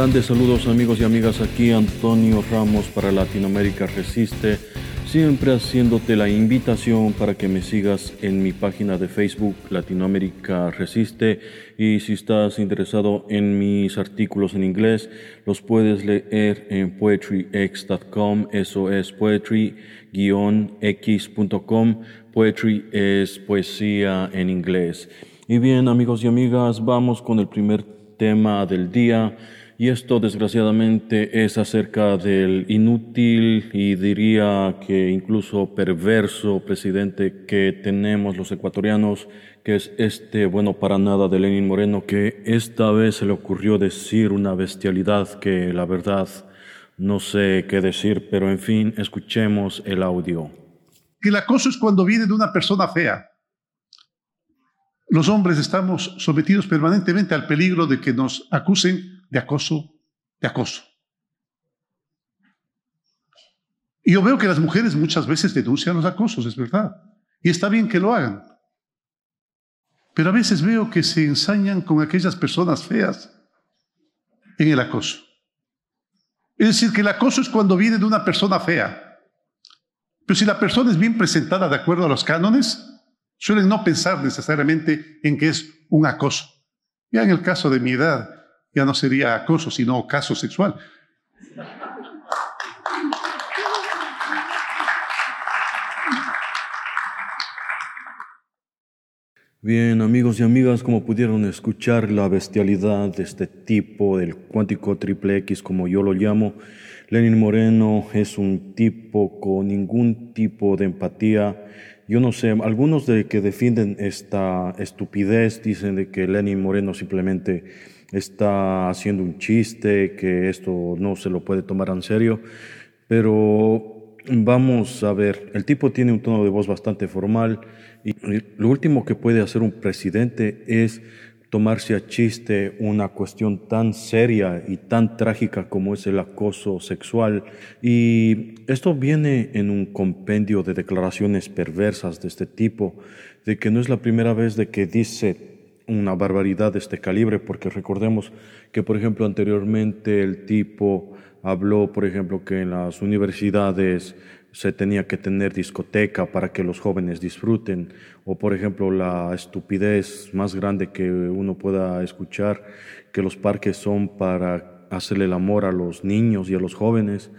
Grandes saludos amigos y amigas, aquí Antonio Ramos para Latinoamérica Resiste, siempre haciéndote la invitación para que me sigas en mi página de Facebook Latinoamérica Resiste y si estás interesado en mis artículos en inglés, los puedes leer en poetryx.com, eso es poetry-x.com, poetry es poesía en inglés. Y bien amigos y amigas, vamos con el primer tema del día. Y esto desgraciadamente es acerca del inútil y diría que incluso perverso presidente que tenemos los ecuatorianos, que es este bueno para nada de Lenin Moreno, que esta vez se le ocurrió decir una bestialidad que la verdad no sé qué decir, pero en fin, escuchemos el audio. Que el acoso es cuando viene de una persona fea. Los hombres estamos sometidos permanentemente al peligro de que nos acusen de acoso, de acoso. Y yo veo que las mujeres muchas veces denuncian los acosos, es verdad. Y está bien que lo hagan. Pero a veces veo que se ensañan con aquellas personas feas en el acoso. Es decir, que el acoso es cuando viene de una persona fea. Pero si la persona es bien presentada de acuerdo a los cánones, suelen no pensar necesariamente en que es un acoso. Ya en el caso de mi edad, ya no sería acoso, sino caso sexual. Bien, amigos y amigas, como pudieron escuchar la bestialidad de este tipo, del cuántico triple X, como yo lo llamo, Lenin Moreno es un tipo con ningún tipo de empatía. Yo no sé, algunos de que defienden esta estupidez dicen de que Lenin Moreno simplemente está haciendo un chiste, que esto no se lo puede tomar en serio, pero vamos a ver, el tipo tiene un tono de voz bastante formal y lo último que puede hacer un presidente es tomarse a chiste una cuestión tan seria y tan trágica como es el acoso sexual. Y esto viene en un compendio de declaraciones perversas de este tipo, de que no es la primera vez de que dice una barbaridad de este calibre, porque recordemos que, por ejemplo, anteriormente el tipo habló, por ejemplo, que en las universidades se tenía que tener discoteca para que los jóvenes disfruten, o por ejemplo la estupidez más grande que uno pueda escuchar, que los parques son para hacerle el amor a los niños y a los jóvenes.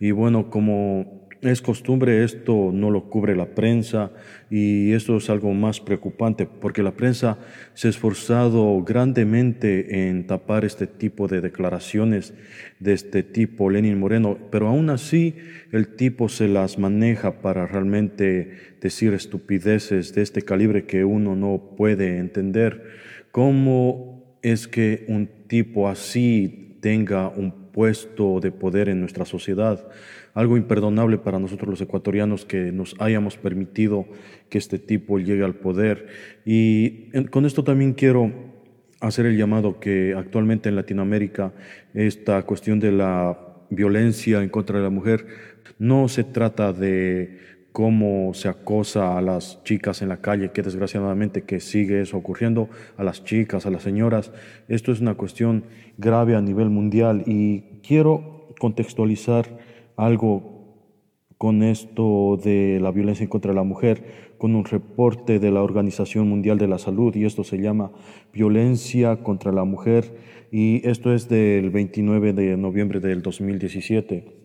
Y bueno, como es costumbre, esto no lo cubre la prensa y esto es algo más preocupante porque la prensa se ha esforzado grandemente en tapar este tipo de declaraciones de este tipo, Lenin Moreno, pero aún así el tipo se las maneja para realmente decir estupideces de este calibre que uno no puede entender. ¿Cómo es que un tipo así tenga un puesto de poder en nuestra sociedad? Algo imperdonable para nosotros los ecuatorianos que nos hayamos permitido que este tipo llegue al poder. Y con esto también quiero hacer el llamado que actualmente en Latinoamérica esta cuestión de la violencia en contra de la mujer no se trata de cómo se acosa a las chicas en la calle, que desgraciadamente que sigue eso ocurriendo, a las chicas, a las señoras. Esto es una cuestión grave a nivel mundial y quiero contextualizar algo con esto de la violencia contra la mujer, con un reporte de la Organización Mundial de la Salud, y esto se llama Violencia contra la Mujer, y esto es del 29 de noviembre del 2017.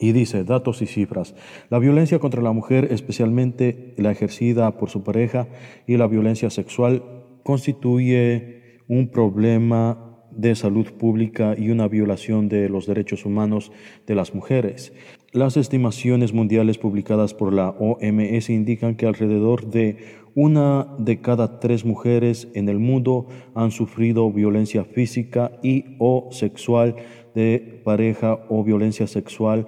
Y dice, datos y cifras, la violencia contra la mujer, especialmente la ejercida por su pareja, y la violencia sexual, constituye un problema de salud pública y una violación de los derechos humanos de las mujeres. Las estimaciones mundiales publicadas por la OMS indican que alrededor de una de cada tres mujeres en el mundo han sufrido violencia física y o sexual de pareja o violencia sexual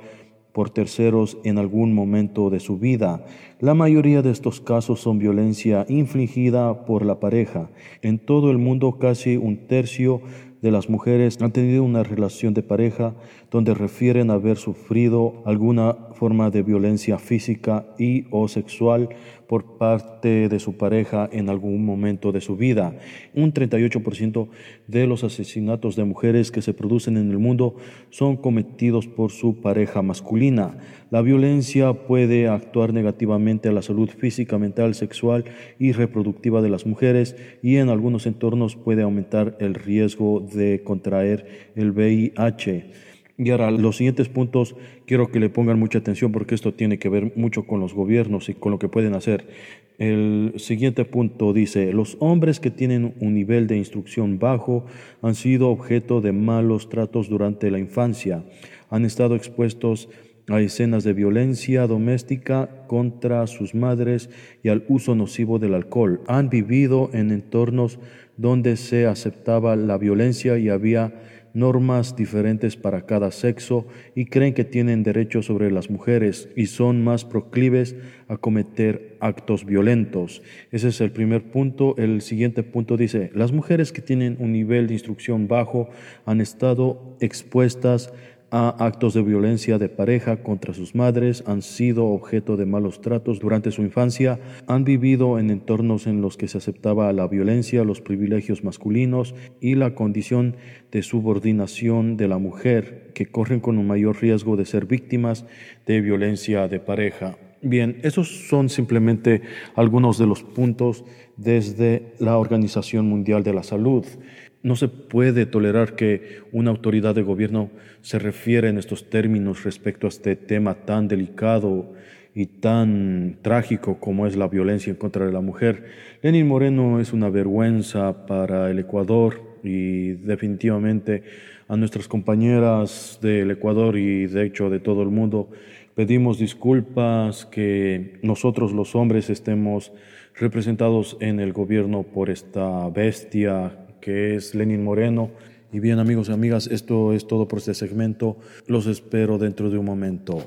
por terceros en algún momento de su vida. La mayoría de estos casos son violencia infligida por la pareja. En todo el mundo casi un tercio de las mujeres han tenido una relación de pareja donde refieren haber sufrido alguna forma de violencia física y o sexual por parte de su pareja en algún momento de su vida. Un 38% de los asesinatos de mujeres que se producen en el mundo son cometidos por su pareja masculina. La violencia puede actuar negativamente a la salud física, mental, sexual y reproductiva de las mujeres y en algunos entornos puede aumentar el riesgo de contraer el VIH. Y ahora, los siguientes puntos quiero que le pongan mucha atención porque esto tiene que ver mucho con los gobiernos y con lo que pueden hacer. El siguiente punto dice, los hombres que tienen un nivel de instrucción bajo han sido objeto de malos tratos durante la infancia, han estado expuestos a escenas de violencia doméstica contra sus madres y al uso nocivo del alcohol. Han vivido en entornos donde se aceptaba la violencia y había normas diferentes para cada sexo y creen que tienen derechos sobre las mujeres y son más proclives a cometer actos violentos. Ese es el primer punto. El siguiente punto dice, las mujeres que tienen un nivel de instrucción bajo han estado expuestas a actos de violencia de pareja contra sus madres, han sido objeto de malos tratos durante su infancia, han vivido en entornos en los que se aceptaba la violencia, los privilegios masculinos y la condición de subordinación de la mujer, que corren con un mayor riesgo de ser víctimas de violencia de pareja. Bien, esos son simplemente algunos de los puntos desde la Organización Mundial de la Salud. No se puede tolerar que una autoridad de gobierno se refiera en estos términos respecto a este tema tan delicado y tan trágico como es la violencia en contra de la mujer. Lenin Moreno es una vergüenza para el Ecuador y definitivamente a nuestras compañeras del Ecuador y de hecho de todo el mundo pedimos disculpas que nosotros los hombres estemos representados en el gobierno por esta bestia que es Lenin Moreno. Y bien amigos y amigas, esto es todo por este segmento. Los espero dentro de un momento.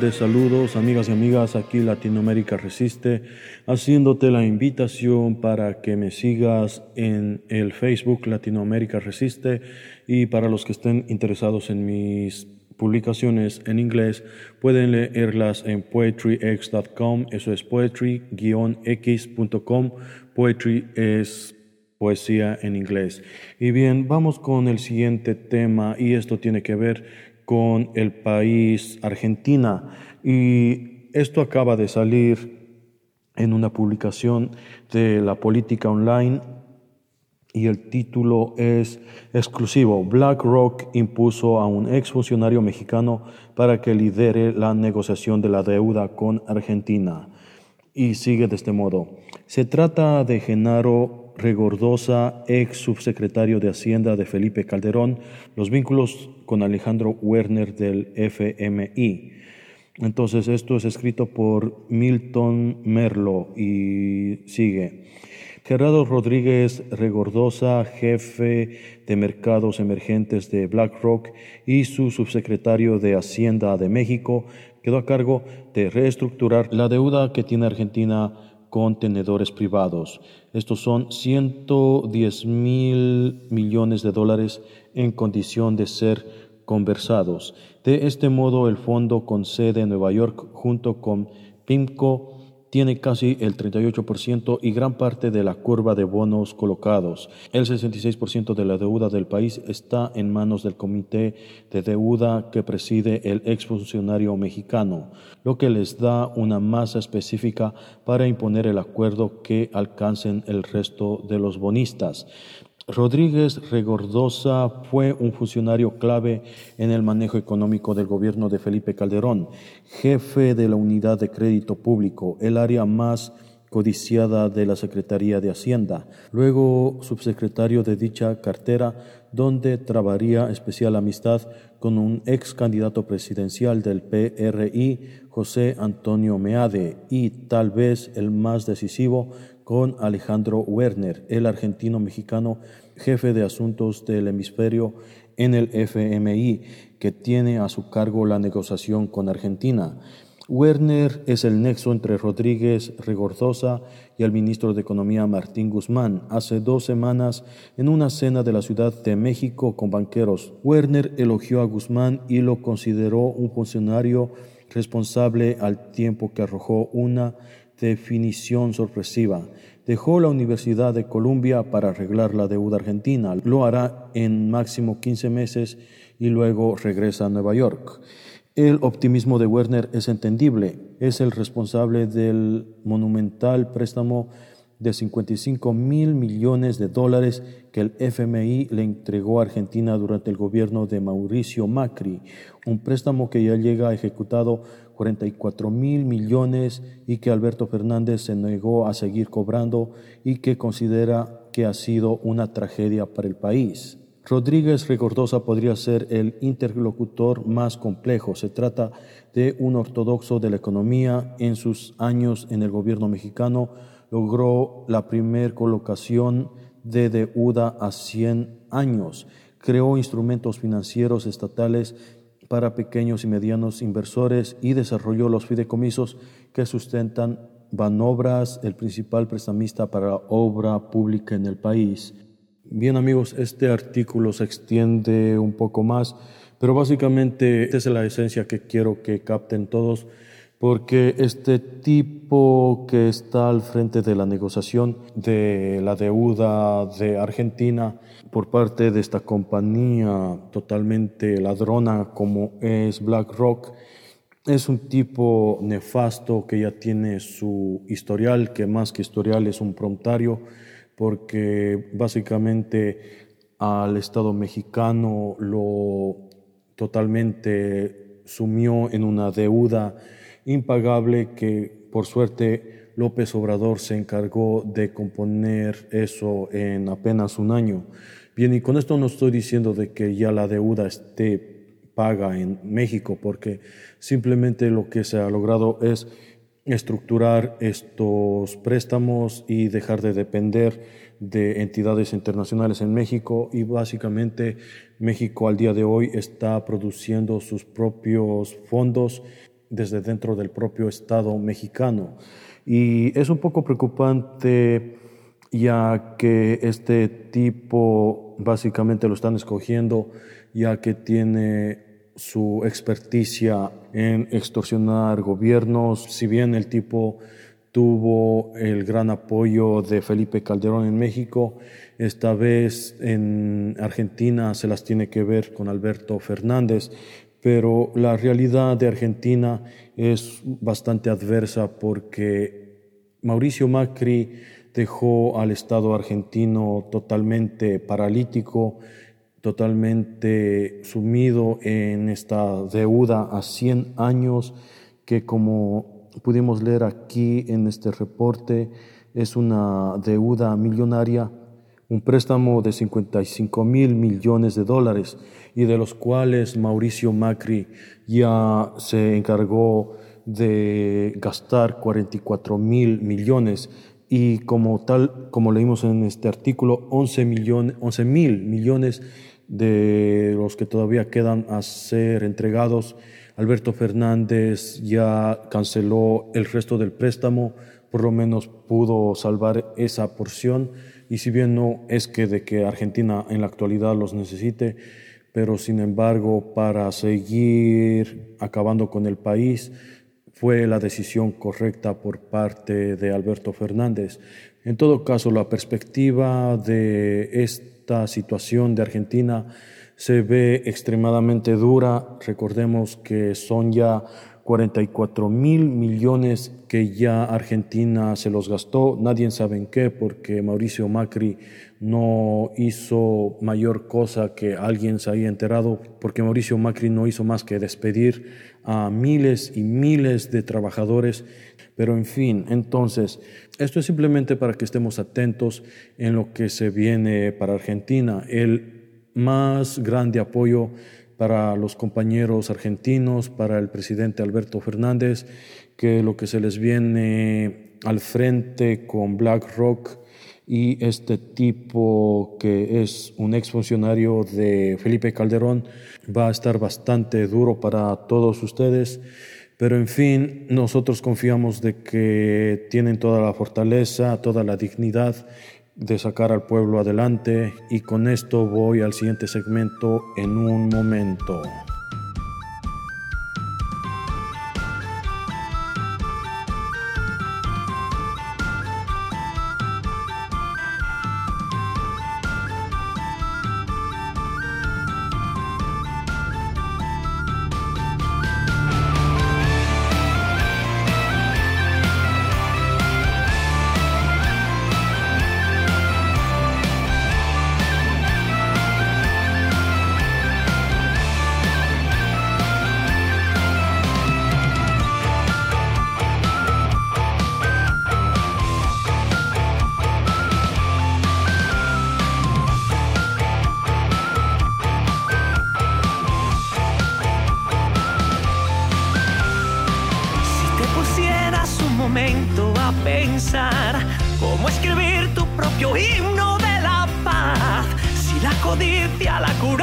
Grandes saludos, amigas y amigas, aquí Latinoamérica Resiste, haciéndote la invitación para que me sigas en el Facebook Latinoamérica Resiste y para los que estén interesados en mis publicaciones en inglés, pueden leerlas en poetryx.com, eso es poetry-x.com, poetry es poesía en inglés. Y bien, vamos con el siguiente tema y esto tiene que ver con el país Argentina. Y esto acaba de salir en una publicación de la política online y el título es exclusivo. BlackRock impuso a un exfuncionario mexicano para que lidere la negociación de la deuda con Argentina. Y sigue de este modo. Se trata de Genaro Regordosa, ex subsecretario de Hacienda de Felipe Calderón, los vínculos con Alejandro Werner del FMI. Entonces, esto es escrito por Milton Merlo y sigue. Gerardo Rodríguez Regordosa, jefe de mercados emergentes de BlackRock y su subsecretario de Hacienda de México, quedó a cargo de reestructurar la deuda que tiene Argentina con tenedores privados. Estos son 110 mil millones de dólares en condición de ser conversados. De este modo, el fondo con sede en Nueva York junto con PIMCO tiene casi el 38% y gran parte de la curva de bonos colocados. El 66% de la deuda del país está en manos del comité de deuda que preside el exfuncionario mexicano, lo que les da una masa específica para imponer el acuerdo que alcancen el resto de los bonistas. Rodríguez Regordosa fue un funcionario clave en el manejo económico del gobierno de Felipe Calderón, jefe de la unidad de crédito público, el área más codiciada de la Secretaría de Hacienda, luego subsecretario de dicha cartera, donde trabaría especial amistad con un ex candidato presidencial del PRI, José Antonio Meade, y tal vez el más decisivo, con Alejandro Werner, el argentino-mexicano jefe de asuntos del hemisferio en el FMI, que tiene a su cargo la negociación con Argentina. Werner es el nexo entre Rodríguez Regorzosa y el ministro de Economía Martín Guzmán. Hace dos semanas, en una cena de la Ciudad de México con banqueros, Werner elogió a Guzmán y lo consideró un funcionario responsable al tiempo que arrojó una definición sorpresiva. Dejó la Universidad de Columbia para arreglar la deuda argentina. Lo hará en máximo 15 meses y luego regresa a Nueva York. El optimismo de Werner es entendible. Es el responsable del monumental préstamo de 55 mil millones de dólares que el FMI le entregó a Argentina durante el gobierno de Mauricio Macri, un préstamo que ya llega ejecutado 44 mil millones y que Alberto Fernández se negó a seguir cobrando y que considera que ha sido una tragedia para el país. Rodríguez Recordosa podría ser el interlocutor más complejo. Se trata de un ortodoxo de la economía. En sus años en el gobierno mexicano logró la primer colocación de deuda a 100 años. Creó instrumentos financieros estatales para pequeños y medianos inversores y desarrolló los fideicomisos que sustentan Banobras, el principal prestamista para obra pública en el país. Bien amigos, este artículo se extiende un poco más, pero básicamente es la esencia que quiero que capten todos porque este tipo que está al frente de la negociación de la deuda de Argentina por parte de esta compañía totalmente ladrona como es BlackRock, es un tipo nefasto que ya tiene su historial, que más que historial es un prontario, porque básicamente al Estado mexicano lo totalmente sumió en una deuda impagable que por suerte López Obrador se encargó de componer eso en apenas un año. Bien, y con esto no estoy diciendo de que ya la deuda esté paga en México, porque simplemente lo que se ha logrado es estructurar estos préstamos y dejar de depender de entidades internacionales en México y básicamente México al día de hoy está produciendo sus propios fondos desde dentro del propio Estado mexicano. Y es un poco preocupante ya que este tipo básicamente lo están escogiendo ya que tiene su experticia en extorsionar gobiernos, si bien el tipo tuvo el gran apoyo de Felipe Calderón en México, esta vez en Argentina se las tiene que ver con Alberto Fernández, pero la realidad de Argentina es bastante adversa porque Mauricio Macri dejó al Estado argentino totalmente paralítico, totalmente sumido en esta deuda a 100 años que como pudimos leer aquí en este reporte es una deuda millonaria, un préstamo de 55 mil millones de dólares y de los cuales Mauricio Macri ya se encargó de gastar 44 mil millones y como tal, como leímos en este artículo, 11 mil millones de los que todavía quedan a ser entregados. Alberto Fernández ya canceló el resto del préstamo, por lo menos pudo salvar esa porción y si bien no es que de que Argentina en la actualidad los necesite, pero sin embargo para seguir acabando con el país fue la decisión correcta por parte de Alberto Fernández. En todo caso, la perspectiva de esta situación de Argentina se ve extremadamente dura. Recordemos que son ya 44 mil millones que ya Argentina se los gastó, nadie sabe en qué, porque Mauricio Macri no hizo mayor cosa que alguien se haya enterado, porque Mauricio Macri no hizo más que despedir a miles y miles de trabajadores. Pero en fin, entonces, esto es simplemente para que estemos atentos en lo que se viene para Argentina. El más grande apoyo para los compañeros argentinos, para el presidente Alberto Fernández, que lo que se les viene al frente con BlackRock y este tipo que es un exfuncionario de Felipe Calderón va a estar bastante duro para todos ustedes. Pero en fin, nosotros confiamos de que tienen toda la fortaleza, toda la dignidad de sacar al pueblo adelante y con esto voy al siguiente segmento en un momento. cambia la curva.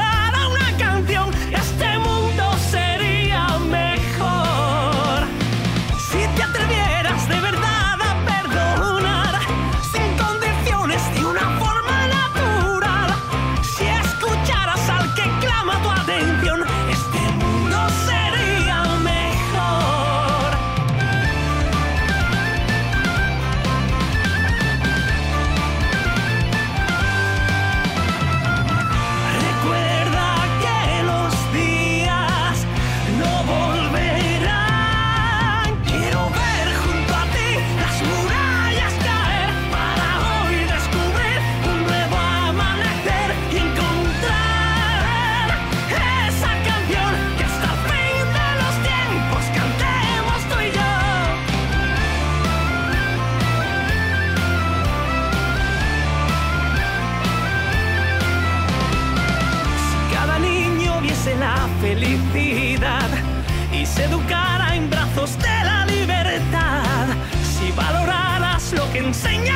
educara en brazos de la libertad. Si valoraras lo que enseñas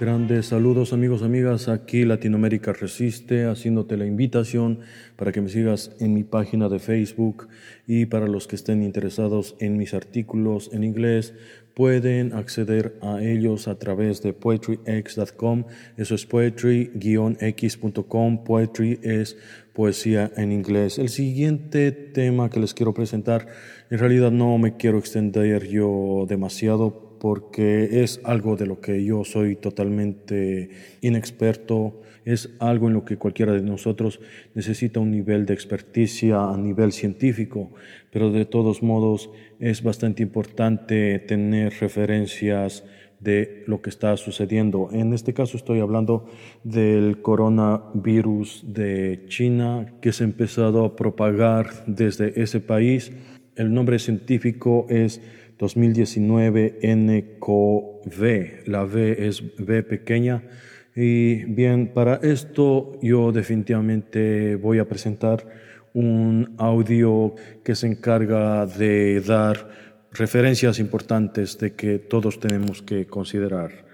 Grandes saludos amigos, amigas. Aquí Latinoamérica Resiste, haciéndote la invitación para que me sigas en mi página de Facebook y para los que estén interesados en mis artículos en inglés, pueden acceder a ellos a través de poetryx.com. Eso es poetry-x.com. Poetry es poesía en inglés. El siguiente tema que les quiero presentar, en realidad no me quiero extender yo demasiado porque es algo de lo que yo soy totalmente inexperto, es algo en lo que cualquiera de nosotros necesita un nivel de experticia a nivel científico, pero de todos modos es bastante importante tener referencias de lo que está sucediendo. En este caso estoy hablando del coronavirus de China que se ha empezado a propagar desde ese país. El nombre científico es 2019 NCOV. La V es V pequeña. Y bien, para esto yo definitivamente voy a presentar un audio que se encarga de dar referencias importantes de que todos tenemos que considerar.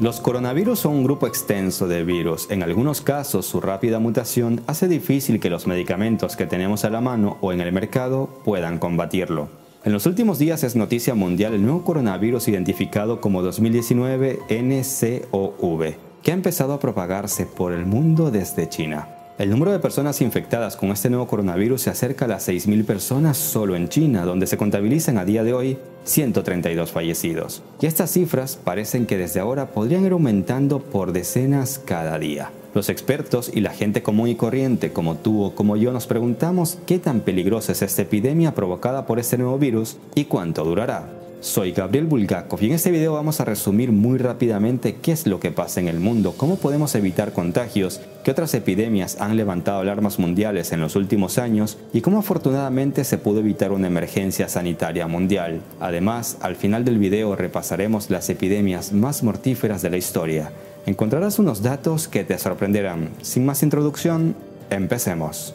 Los coronavirus son un grupo extenso de virus. En algunos casos, su rápida mutación hace difícil que los medicamentos que tenemos a la mano o en el mercado puedan combatirlo. En los últimos días es noticia mundial el nuevo coronavirus identificado como 2019 NCOV, que ha empezado a propagarse por el mundo desde China. El número de personas infectadas con este nuevo coronavirus se acerca a las 6.000 personas solo en China, donde se contabilizan a día de hoy 132 fallecidos. Y estas cifras parecen que desde ahora podrían ir aumentando por decenas cada día. Los expertos y la gente común y corriente como tú o como yo nos preguntamos qué tan peligrosa es esta epidemia provocada por este nuevo virus y cuánto durará. Soy Gabriel Bulgakov y en este video vamos a resumir muy rápidamente qué es lo que pasa en el mundo, cómo podemos evitar contagios, qué otras epidemias han levantado alarmas mundiales en los últimos años y cómo afortunadamente se pudo evitar una emergencia sanitaria mundial. Además, al final del video repasaremos las epidemias más mortíferas de la historia encontrarás unos datos que te sorprenderán. Sin más introducción, empecemos.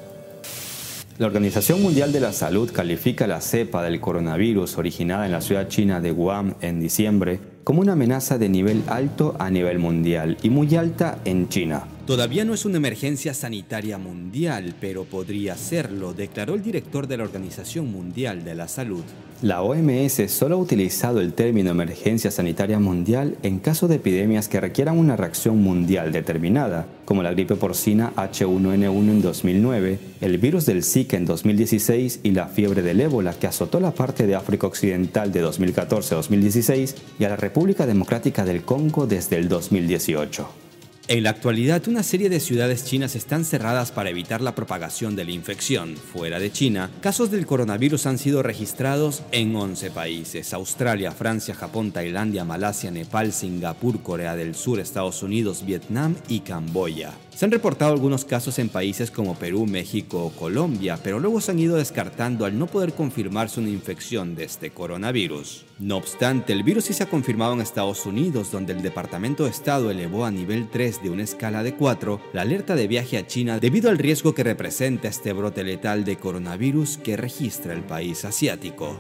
La Organización Mundial de la Salud califica la cepa del coronavirus originada en la ciudad china de Wuhan en diciembre como una amenaza de nivel alto a nivel mundial y muy alta en China. Todavía no es una emergencia sanitaria mundial, pero podría serlo, declaró el director de la Organización Mundial de la Salud. La OMS solo ha utilizado el término emergencia sanitaria mundial en caso de epidemias que requieran una reacción mundial determinada, como la gripe porcina H1N1 en 2009, el virus del Zika en 2016 y la fiebre del ébola que azotó la parte de África Occidental de 2014-2016 y a la República Democrática del Congo desde el 2018. En la actualidad, una serie de ciudades chinas están cerradas para evitar la propagación de la infección. Fuera de China, casos del coronavirus han sido registrados en 11 países. Australia, Francia, Japón, Tailandia, Malasia, Nepal, Singapur, Corea del Sur, Estados Unidos, Vietnam y Camboya. Se han reportado algunos casos en países como Perú, México o Colombia, pero luego se han ido descartando al no poder confirmarse una infección de este coronavirus. No obstante, el virus sí se ha confirmado en Estados Unidos, donde el Departamento de Estado elevó a nivel 3 de una escala de 4 la alerta de viaje a China debido al riesgo que representa este brote letal de coronavirus que registra el país asiático.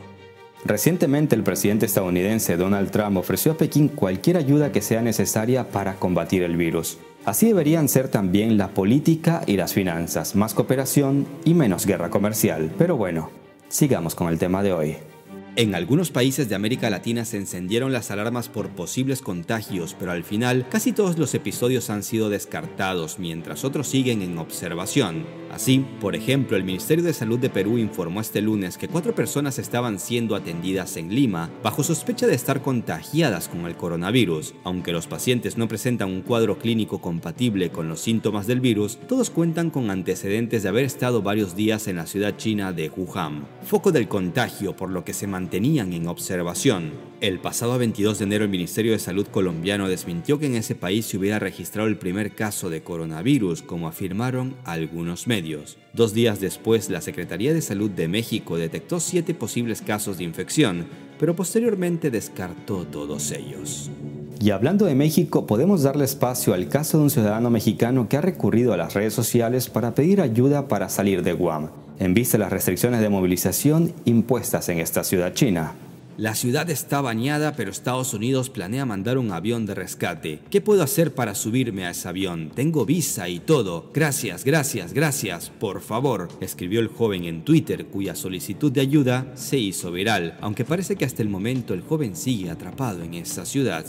Recientemente el presidente estadounidense Donald Trump ofreció a Pekín cualquier ayuda que sea necesaria para combatir el virus. Así deberían ser también la política y las finanzas, más cooperación y menos guerra comercial. Pero bueno, sigamos con el tema de hoy. En algunos países de América Latina se encendieron las alarmas por posibles contagios, pero al final casi todos los episodios han sido descartados, mientras otros siguen en observación. Así, por ejemplo, el Ministerio de Salud de Perú informó este lunes que cuatro personas estaban siendo atendidas en Lima bajo sospecha de estar contagiadas con el coronavirus. Aunque los pacientes no presentan un cuadro clínico compatible con los síntomas del virus, todos cuentan con antecedentes de haber estado varios días en la ciudad china de Wuhan, foco del contagio por lo que se mantenían en observación. El pasado 22 de enero el Ministerio de Salud colombiano desmintió que en ese país se hubiera registrado el primer caso de coronavirus, como afirmaron algunos medios. Dos días después, la Secretaría de Salud de México detectó siete posibles casos de infección, pero posteriormente descartó todos ellos. Y hablando de México, podemos darle espacio al caso de un ciudadano mexicano que ha recurrido a las redes sociales para pedir ayuda para salir de Guam en vista de las restricciones de movilización impuestas en esta ciudad china. La ciudad está bañada, pero Estados Unidos planea mandar un avión de rescate. ¿Qué puedo hacer para subirme a ese avión? Tengo visa y todo. Gracias, gracias, gracias. Por favor, escribió el joven en Twitter, cuya solicitud de ayuda se hizo viral, aunque parece que hasta el momento el joven sigue atrapado en esa ciudad.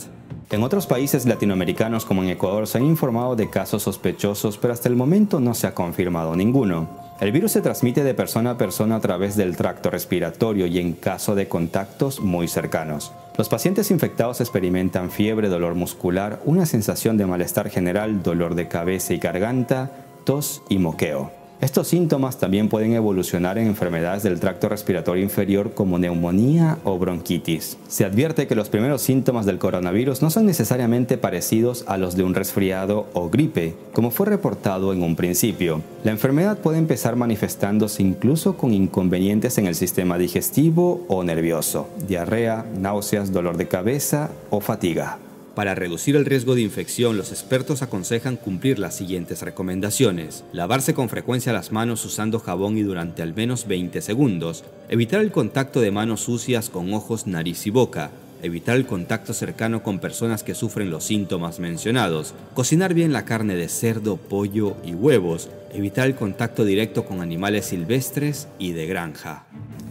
En otros países latinoamericanos como en Ecuador se han informado de casos sospechosos, pero hasta el momento no se ha confirmado ninguno. El virus se transmite de persona a persona a través del tracto respiratorio y en caso de contactos muy cercanos. Los pacientes infectados experimentan fiebre, dolor muscular, una sensación de malestar general, dolor de cabeza y garganta, tos y moqueo. Estos síntomas también pueden evolucionar en enfermedades del tracto respiratorio inferior como neumonía o bronquitis. Se advierte que los primeros síntomas del coronavirus no son necesariamente parecidos a los de un resfriado o gripe, como fue reportado en un principio. La enfermedad puede empezar manifestándose incluso con inconvenientes en el sistema digestivo o nervioso, diarrea, náuseas, dolor de cabeza o fatiga. Para reducir el riesgo de infección, los expertos aconsejan cumplir las siguientes recomendaciones. Lavarse con frecuencia las manos usando jabón y durante al menos 20 segundos. Evitar el contacto de manos sucias con ojos, nariz y boca. Evitar el contacto cercano con personas que sufren los síntomas mencionados. Cocinar bien la carne de cerdo, pollo y huevos. Evitar el contacto directo con animales silvestres y de granja.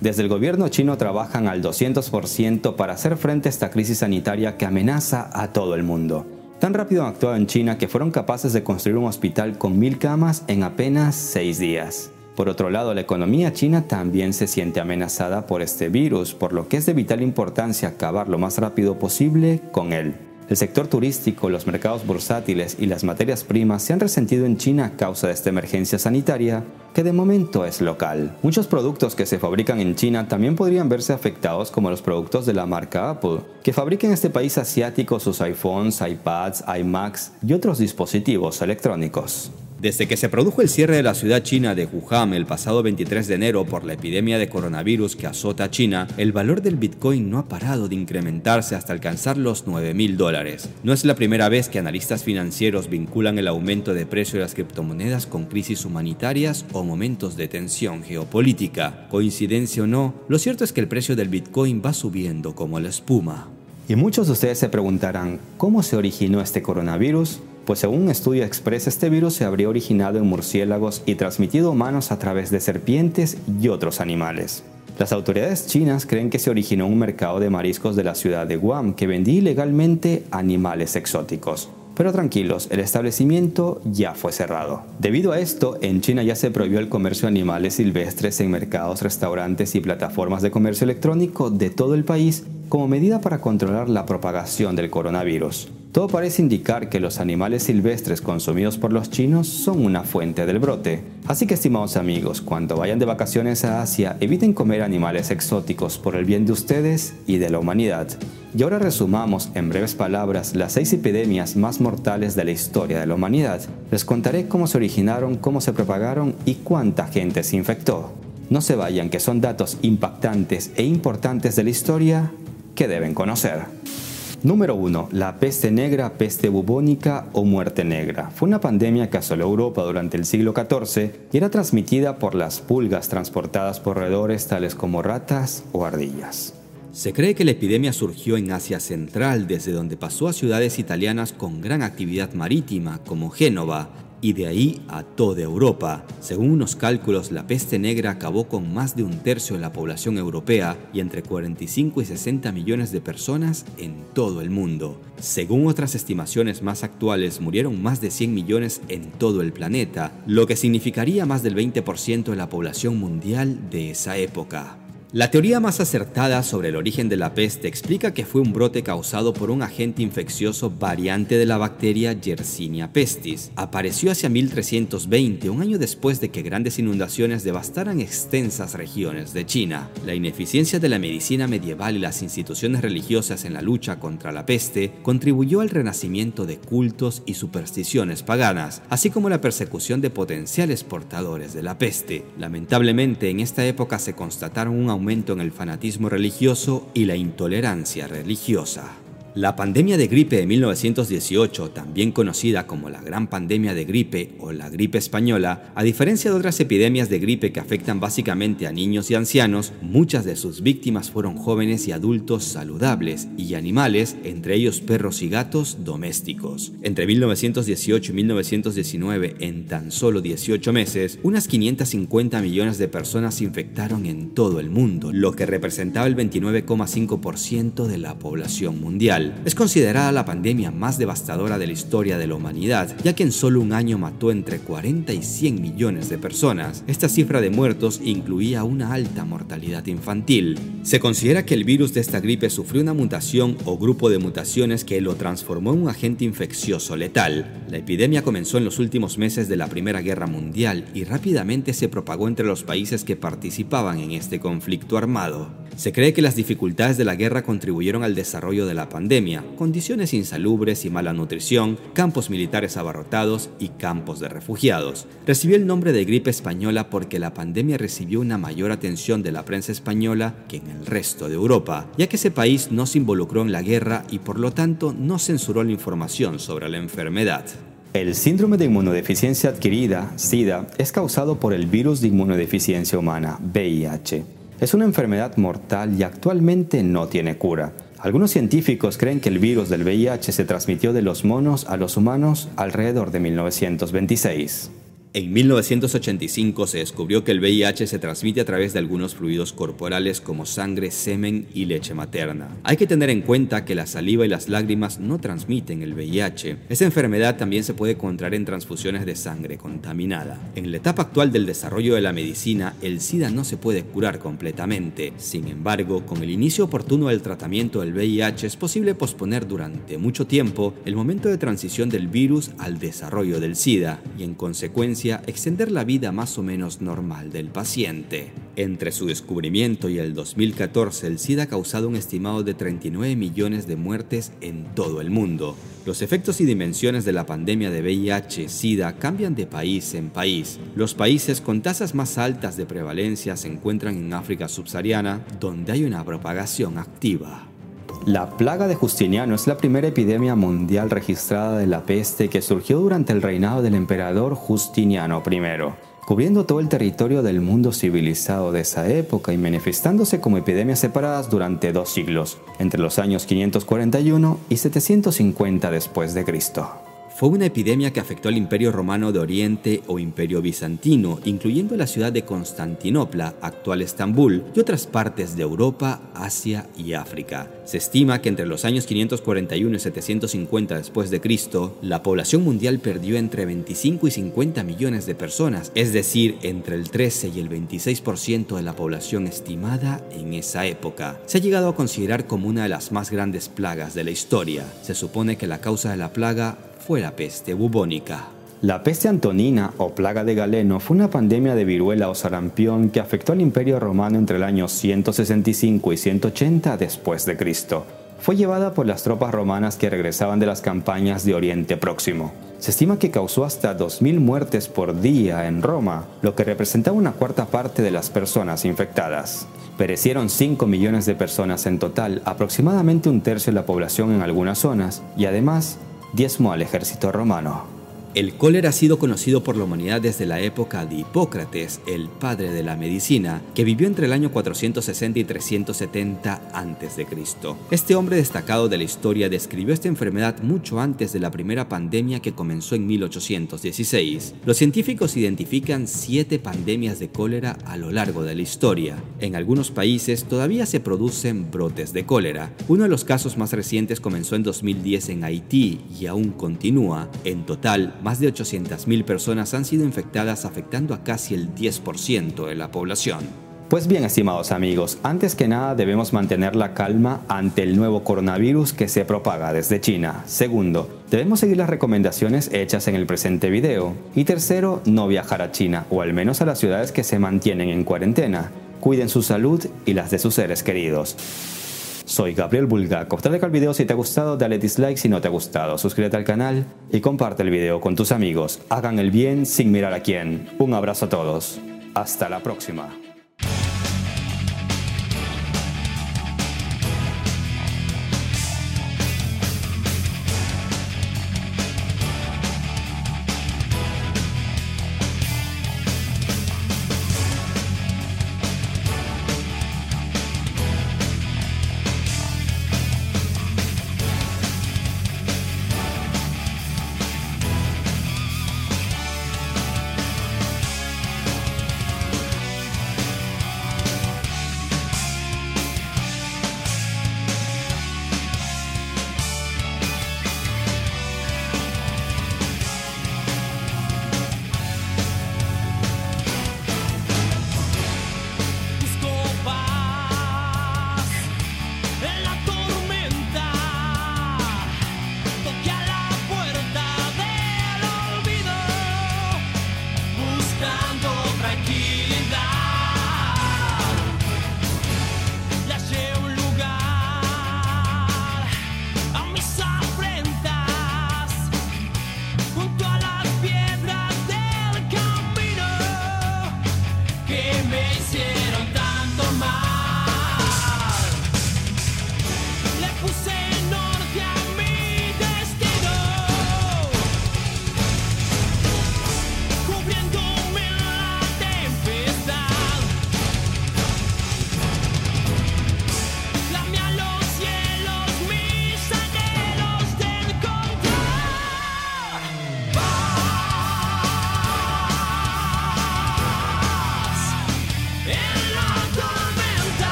Desde el gobierno chino trabajan al 200% para hacer frente a esta crisis sanitaria que amenaza a todo el mundo. Tan rápido han actuado en China que fueron capaces de construir un hospital con mil camas en apenas seis días. Por otro lado, la economía china también se siente amenazada por este virus, por lo que es de vital importancia acabar lo más rápido posible con él. El sector turístico, los mercados bursátiles y las materias primas se han resentido en China a causa de esta emergencia sanitaria, que de momento es local. Muchos productos que se fabrican en China también podrían verse afectados como los productos de la marca Apple, que fabrica en este país asiático sus iPhones, iPads, iMacs y otros dispositivos electrónicos. Desde que se produjo el cierre de la ciudad china de Wuhan el pasado 23 de enero por la epidemia de coronavirus que azota a China, el valor del Bitcoin no ha parado de incrementarse hasta alcanzar los 9 mil dólares. No es la primera vez que analistas financieros vinculan el aumento de precio de las criptomonedas con crisis humanitarias o momentos de tensión geopolítica. Coincidencia o no, lo cierto es que el precio del Bitcoin va subiendo como la espuma. Y muchos de ustedes se preguntarán, ¿cómo se originó este coronavirus? Pues según un estudio expresa este virus se habría originado en murciélagos y transmitido a humanos a través de serpientes y otros animales. Las autoridades chinas creen que se originó en un mercado de mariscos de la ciudad de Guam que vendía ilegalmente animales exóticos. Pero tranquilos, el establecimiento ya fue cerrado. Debido a esto, en China ya se prohibió el comercio de animales silvestres en mercados, restaurantes y plataformas de comercio electrónico de todo el país como medida para controlar la propagación del coronavirus. Todo parece indicar que los animales silvestres consumidos por los chinos son una fuente del brote. Así que estimados amigos, cuando vayan de vacaciones a Asia, eviten comer animales exóticos por el bien de ustedes y de la humanidad. Y ahora resumamos en breves palabras las seis epidemias más mortales de la historia de la humanidad. Les contaré cómo se originaron, cómo se propagaron y cuánta gente se infectó. No se vayan, que son datos impactantes e importantes de la historia que deben conocer. Número 1. La peste negra, peste bubónica o muerte negra. Fue una pandemia que asoló Europa durante el siglo XIV y era transmitida por las pulgas transportadas por roedores tales como ratas o ardillas. Se cree que la epidemia surgió en Asia Central, desde donde pasó a ciudades italianas con gran actividad marítima, como Génova, y de ahí a toda Europa. Según unos cálculos, la peste negra acabó con más de un tercio de la población europea y entre 45 y 60 millones de personas en todo el mundo. Según otras estimaciones más actuales, murieron más de 100 millones en todo el planeta, lo que significaría más del 20% de la población mundial de esa época. La teoría más acertada sobre el origen de la peste explica que fue un brote causado por un agente infeccioso variante de la bacteria Yersinia pestis. Apareció hacia 1320, un año después de que grandes inundaciones devastaran extensas regiones de China. La ineficiencia de la medicina medieval y las instituciones religiosas en la lucha contra la peste contribuyó al renacimiento de cultos y supersticiones paganas, así como la persecución de potenciales portadores de la peste. Lamentablemente, en esta época se constataron un aumento en el fanatismo religioso y la intolerancia religiosa. La pandemia de gripe de 1918, también conocida como la Gran Pandemia de Gripe o la gripe española, a diferencia de otras epidemias de gripe que afectan básicamente a niños y ancianos, muchas de sus víctimas fueron jóvenes y adultos saludables y animales, entre ellos perros y gatos domésticos. Entre 1918 y 1919, en tan solo 18 meses, unas 550 millones de personas se infectaron en todo el mundo, lo que representaba el 29,5% de la población mundial. Es considerada la pandemia más devastadora de la historia de la humanidad, ya que en solo un año mató entre 40 y 100 millones de personas. Esta cifra de muertos incluía una alta mortalidad infantil. Se considera que el virus de esta gripe sufrió una mutación o grupo de mutaciones que lo transformó en un agente infeccioso letal. La epidemia comenzó en los últimos meses de la Primera Guerra Mundial y rápidamente se propagó entre los países que participaban en este conflicto armado. Se cree que las dificultades de la guerra contribuyeron al desarrollo de la pandemia, condiciones insalubres y mala nutrición, campos militares abarrotados y campos de refugiados. Recibió el nombre de gripe española porque la pandemia recibió una mayor atención de la prensa española que en el resto de Europa, ya que ese país no se involucró en la guerra y por lo tanto no censuró la información sobre la enfermedad. El síndrome de inmunodeficiencia adquirida, SIDA, es causado por el virus de inmunodeficiencia humana, VIH. Es una enfermedad mortal y actualmente no tiene cura. Algunos científicos creen que el virus del VIH se transmitió de los monos a los humanos alrededor de 1926. En 1985 se descubrió que el VIH se transmite a través de algunos fluidos corporales como sangre, semen y leche materna. Hay que tener en cuenta que la saliva y las lágrimas no transmiten el VIH. Esta enfermedad también se puede encontrar en transfusiones de sangre contaminada. En la etapa actual del desarrollo de la medicina, el SIDA no se puede curar completamente. Sin embargo, con el inicio oportuno del tratamiento del VIH es posible posponer durante mucho tiempo el momento de transición del virus al desarrollo del SIDA y en consecuencia extender la vida más o menos normal del paciente. Entre su descubrimiento y el 2014, el SIDA ha causado un estimado de 39 millones de muertes en todo el mundo. Los efectos y dimensiones de la pandemia de VIH-Sida cambian de país en país. Los países con tasas más altas de prevalencia se encuentran en África subsahariana, donde hay una propagación activa. La plaga de Justiniano es la primera epidemia mundial registrada de la peste que surgió durante el reinado del emperador Justiniano I, cubriendo todo el territorio del mundo civilizado de esa época y manifestándose como epidemias separadas durante dos siglos, entre los años 541 y 750 después de Cristo. Fue una epidemia que afectó al Imperio Romano de Oriente o Imperio Bizantino, incluyendo la ciudad de Constantinopla, actual Estambul, y otras partes de Europa, Asia y África. Se estima que entre los años 541 y 750 después de Cristo, la población mundial perdió entre 25 y 50 millones de personas, es decir, entre el 13 y el 26% de la población estimada en esa época. Se ha llegado a considerar como una de las más grandes plagas de la historia. Se supone que la causa de la plaga fue la peste bubónica. La peste antonina o plaga de Galeno fue una pandemia de viruela o sarampión que afectó al Imperio Romano entre el año 165 y 180 después de Cristo. Fue llevada por las tropas romanas que regresaban de las campañas de Oriente Próximo. Se estima que causó hasta 2.000 muertes por día en Roma, lo que representaba una cuarta parte de las personas infectadas. Perecieron 5 millones de personas en total, aproximadamente un tercio de la población en algunas zonas, y además diezmó al ejército romano. El cólera ha sido conocido por la humanidad desde la época de Hipócrates, el padre de la medicina, que vivió entre el año 460 y 370 a.C. Este hombre destacado de la historia describió esta enfermedad mucho antes de la primera pandemia que comenzó en 1816. Los científicos identifican siete pandemias de cólera a lo largo de la historia. En algunos países todavía se producen brotes de cólera. Uno de los casos más recientes comenzó en 2010 en Haití y aún continúa. En total, más de 800.000 personas han sido infectadas afectando a casi el 10% de la población. Pues bien, estimados amigos, antes que nada debemos mantener la calma ante el nuevo coronavirus que se propaga desde China. Segundo, debemos seguir las recomendaciones hechas en el presente video. Y tercero, no viajar a China, o al menos a las ciudades que se mantienen en cuarentena. Cuiden su salud y las de sus seres queridos. Soy Gabriel Bulgaco. Dale al video si te ha gustado, dale dislike si no te ha gustado, suscríbete al canal y comparte el video con tus amigos. Hagan el bien sin mirar a quién. Un abrazo a todos. Hasta la próxima.